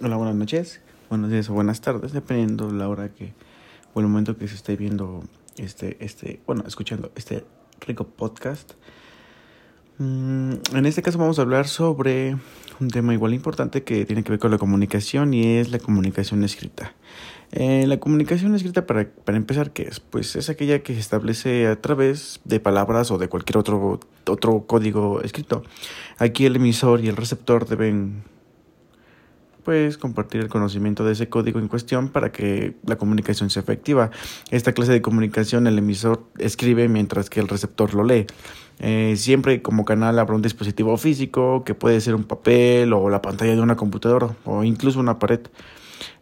Hola, buenas noches, buenos días o buenas tardes, dependiendo la hora que o el momento que se esté viendo este, este, bueno, escuchando este rico podcast. Mm, en este caso vamos a hablar sobre un tema igual importante que tiene que ver con la comunicación y es la comunicación escrita. Eh, la comunicación escrita, para, para empezar, ¿qué es? Pues es aquella que se establece a través de palabras o de cualquier otro, otro código escrito. Aquí el emisor y el receptor deben pues compartir el conocimiento de ese código en cuestión para que la comunicación sea efectiva. Esta clase de comunicación el emisor escribe mientras que el receptor lo lee. Eh, siempre como canal habrá un dispositivo físico que puede ser un papel o la pantalla de una computadora o incluso una pared.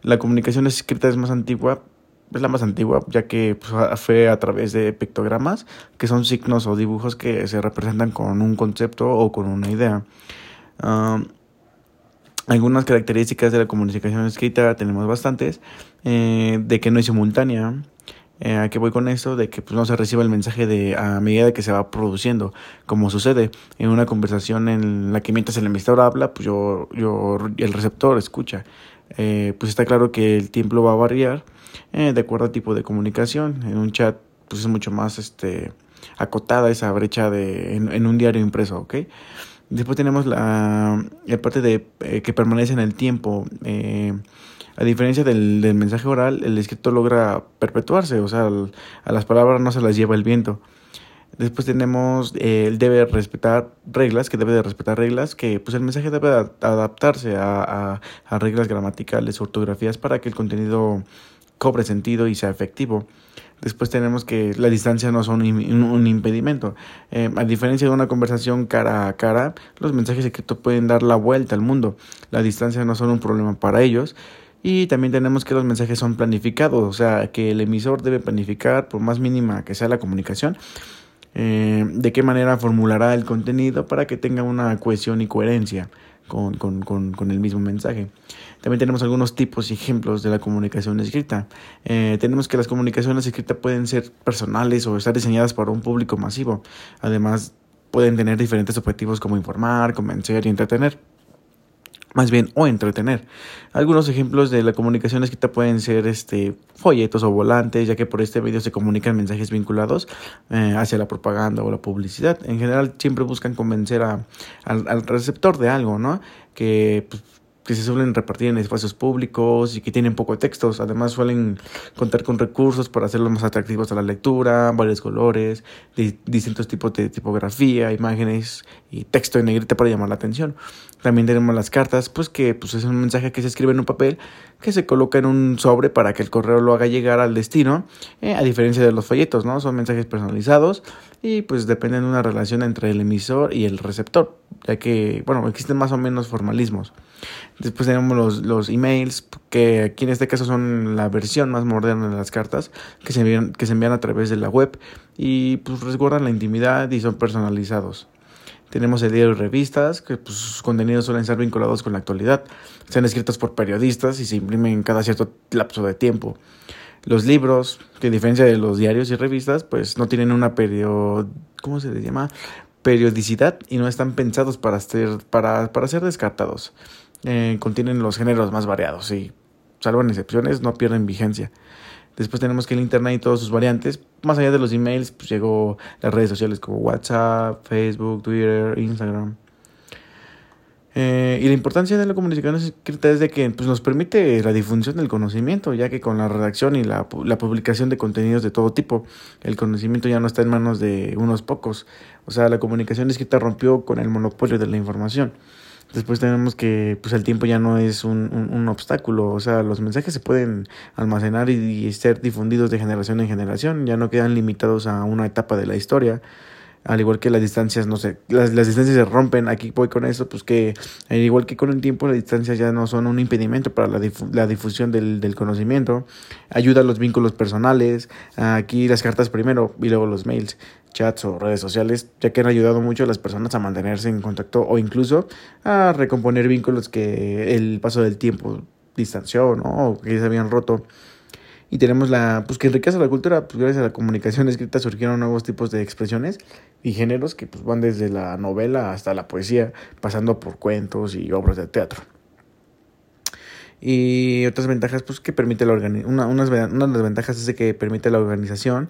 La comunicación escrita es más antigua, es la más antigua, ya que pues, fue a través de pictogramas, que son signos o dibujos que se representan con un concepto o con una idea. Ah, algunas características de la comunicación escrita tenemos bastantes, eh, de que no es simultánea. Eh, ¿A qué voy con esto? De que pues, no se reciba el mensaje de a medida que se va produciendo, como sucede en una conversación en la que mientras el emisor habla, pues yo, yo el receptor escucha. Eh, pues está claro que el tiempo va a variar eh, de acuerdo al tipo de comunicación. En un chat, pues es mucho más este acotada esa brecha de en, en un diario impreso, ¿ok? Después tenemos la, parte de eh, que permanece en el tiempo. Eh, a diferencia del, del, mensaje oral, el escrito logra perpetuarse, o sea, a las palabras no se las lleva el viento. Después tenemos eh, el debe respetar reglas, que debe de respetar reglas, que pues el mensaje debe adaptarse a, a reglas gramaticales, ortografías, para que el contenido cobre sentido y sea efectivo. Después tenemos que la distancia no son un, impedimento. Eh, a diferencia de una conversación cara a cara, los mensajes escritos pueden dar la vuelta al mundo. La distancia no son un problema para ellos. Y también tenemos que los mensajes son planificados, o sea, que el emisor debe planificar, por más mínima que sea la comunicación, eh, de qué manera formulará el contenido para que tenga una cohesión y coherencia con, con, con, con, el mismo mensaje. También tenemos algunos tipos y ejemplos de la comunicación escrita. Eh, tenemos que las comunicaciones escritas pueden ser personales o estar diseñadas para un público masivo. Además, pueden tener diferentes objetivos como informar, convencer y entretener más bien o entretener. Algunos ejemplos de la comunicación escrita pueden ser este folletos o volantes, ya que por este medio se comunican mensajes vinculados eh, hacia la propaganda o la publicidad. En general siempre buscan convencer a, al, receptor de algo, ¿no? Que pues, que se suelen repartir en espacios públicos y que tienen poco textos. Además suelen contar con recursos para hacerlos más atractivos a la lectura, varios colores, distintos tipos de tipografía, imágenes y texto en negrita para llamar la atención. También tenemos las cartas, pues que pues, es un mensaje que se escribe en un papel que se coloca en un sobre para que el correo lo haga llegar al destino, eh, a diferencia de los folletos, ¿no? Son mensajes personalizados y pues dependen de una relación entre el emisor y el receptor, ya que, bueno, existen más o menos formalismos. Después tenemos los, los emails, que aquí en este caso son la versión más moderna de las cartas, que se envían, que se envían a través de la web y pues resguardan la intimidad y son personalizados. Tenemos el diario y revistas, que pues, sus contenidos suelen ser vinculados con la actualidad. Sean escritos por periodistas y se imprimen cada cierto lapso de tiempo. Los libros, que a diferencia de los diarios y revistas, pues no tienen una periodo... ¿Cómo se les llama? periodicidad y no están pensados para ser, para, para ser descartados. Eh, contienen los géneros más variados y, salvo en excepciones, no pierden vigencia. Después tenemos que el Internet y todas sus variantes, más allá de los emails, pues llegó las redes sociales como WhatsApp, Facebook, Twitter, Instagram. Eh, y la importancia de la comunicación escrita es de que pues, nos permite la difusión del conocimiento, ya que con la redacción y la, la, publicación de contenidos de todo tipo, el conocimiento ya no está en manos de unos pocos. O sea, la comunicación escrita rompió con el monopolio de la información. Después tenemos que pues el tiempo ya no es un, un, obstáculo, o sea, los mensajes se pueden almacenar y, y, ser difundidos de generación en generación, ya no quedan limitados a una etapa de la historia, al igual que las distancias, no sé, las, las distancias se rompen, aquí voy con eso, pues que al igual que con el tiempo, las distancias ya no son un impedimento para la, la difusión del, del conocimiento, ayuda a los vínculos personales, aquí las cartas primero y luego los mails chats o redes sociales, ya que han ayudado mucho a las personas a mantenerse en contacto o incluso a recomponer vínculos que el paso del tiempo distanció, ¿no? O que se habían roto. Y tenemos la, pues que enriquece la cultura, pues gracias a la comunicación escrita surgieron nuevos tipos de expresiones y géneros que pues van desde la novela hasta la poesía, pasando por cuentos y obras de teatro. Y otras ventajas, pues que permite la organización. Una, una de las ventajas es que permite la organización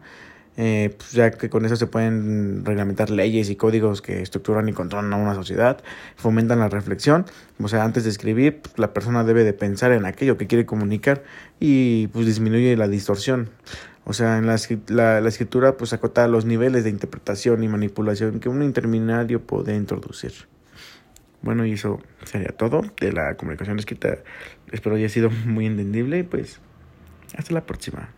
eh, pues ya que con eso se pueden reglamentar leyes y códigos que estructuran y controlan a una sociedad, fomentan la reflexión, o sea, antes de escribir, pues, la persona debe de pensar en aquello que quiere comunicar y pues disminuye la distorsión. O sea, en la, la, la escritura pues acota los niveles de interpretación y manipulación que un interminario puede introducir. Bueno, y eso sería todo de la comunicación escrita. Espero haya sido muy entendible y pues hasta la próxima.